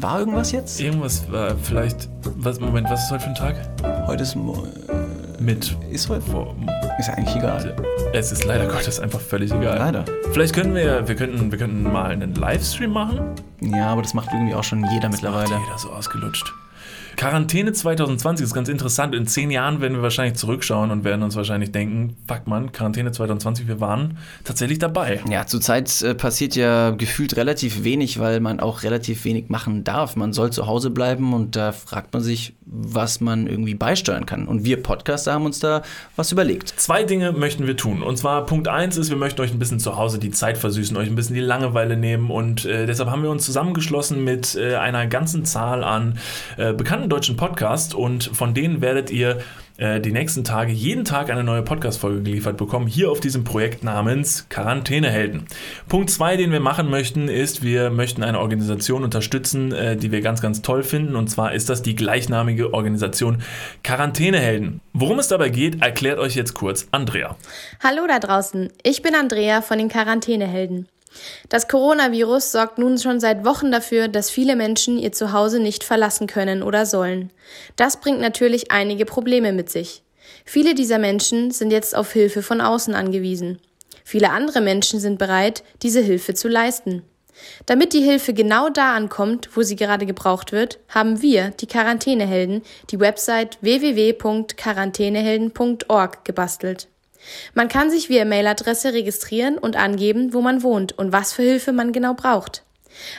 War irgendwas jetzt? Irgendwas war vielleicht. Was, Moment, was ist heute für ein Tag? Heute ist. Mo- Mit. Ist heute? Vor, Ist ja eigentlich egal. es ist leider Gottes einfach völlig egal. Leider. Vielleicht können wir, wir könnten, wir könnten mal einen Livestream machen. Ja, aber das macht irgendwie auch schon jeder mittlerweile. Macht jeder so ausgelutscht. Quarantäne 2020 ist ganz interessant. In zehn Jahren werden wir wahrscheinlich zurückschauen und werden uns wahrscheinlich denken, fuck man, Quarantäne 2020, wir waren tatsächlich dabei. Ja, zurzeit äh, passiert ja gefühlt relativ wenig, weil man auch relativ wenig machen darf. Man soll zu Hause bleiben und da fragt man sich, was man irgendwie beisteuern kann. Und wir Podcaster haben uns da was überlegt. Zwei Dinge möchten wir tun. Und zwar Punkt eins ist, wir möchten euch ein bisschen zu Hause die Zeit versüßen, euch ein bisschen die Langeweile nehmen. Und äh, deshalb haben wir uns zusammengeschlossen mit äh, einer ganzen Zahl an äh, bekannten deutschen Podcasts. Und von denen werdet ihr äh, die nächsten Tage jeden Tag eine neue Podcast-Folge geliefert bekommen, hier auf diesem Projekt namens Quarantänehelden. Punkt zwei, den wir machen möchten, ist, wir möchten eine Organisation unterstützen, äh, die wir ganz, ganz toll finden. Und zwar ist das die gleichnamige Organisation Quarantänehelden. Worum es dabei geht, erklärt euch jetzt kurz Andrea. Hallo da draußen, ich bin Andrea von den Quarantänehelden. Das Coronavirus sorgt nun schon seit Wochen dafür, dass viele Menschen ihr Zuhause nicht verlassen können oder sollen. Das bringt natürlich einige Probleme mit sich. Viele dieser Menschen sind jetzt auf Hilfe von außen angewiesen. Viele andere Menschen sind bereit, diese Hilfe zu leisten. Damit die Hilfe genau da ankommt, wo sie gerade gebraucht wird, haben wir, die Quarantänehelden, die Website www.quarantänehelden.org gebastelt. Man kann sich via Mailadresse registrieren und angeben, wo man wohnt und was für Hilfe man genau braucht.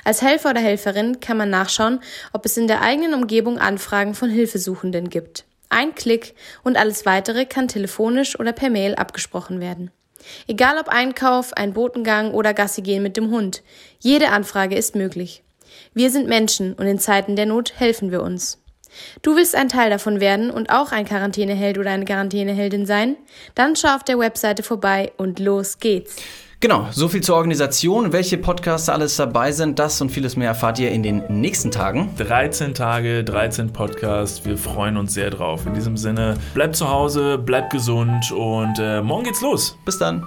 Als Helfer oder Helferin kann man nachschauen, ob es in der eigenen Umgebung Anfragen von Hilfesuchenden gibt. Ein Klick und alles weitere kann telefonisch oder per Mail abgesprochen werden. Egal ob Einkauf, ein Botengang oder Gassi gehen mit dem Hund, jede Anfrage ist möglich. Wir sind Menschen und in Zeiten der Not helfen wir uns. Du willst ein Teil davon werden und auch ein Quarantäneheld oder eine Quarantäneheldin sein? Dann schau auf der Webseite vorbei und los geht's. Genau, so viel zur Organisation. Welche Podcasts alles dabei sind, das und vieles mehr erfahrt ihr in den nächsten Tagen. 13 Tage, 13 Podcasts. Wir freuen uns sehr drauf. In diesem Sinne, bleibt zu Hause, bleibt gesund und äh, morgen geht's los. Bis dann.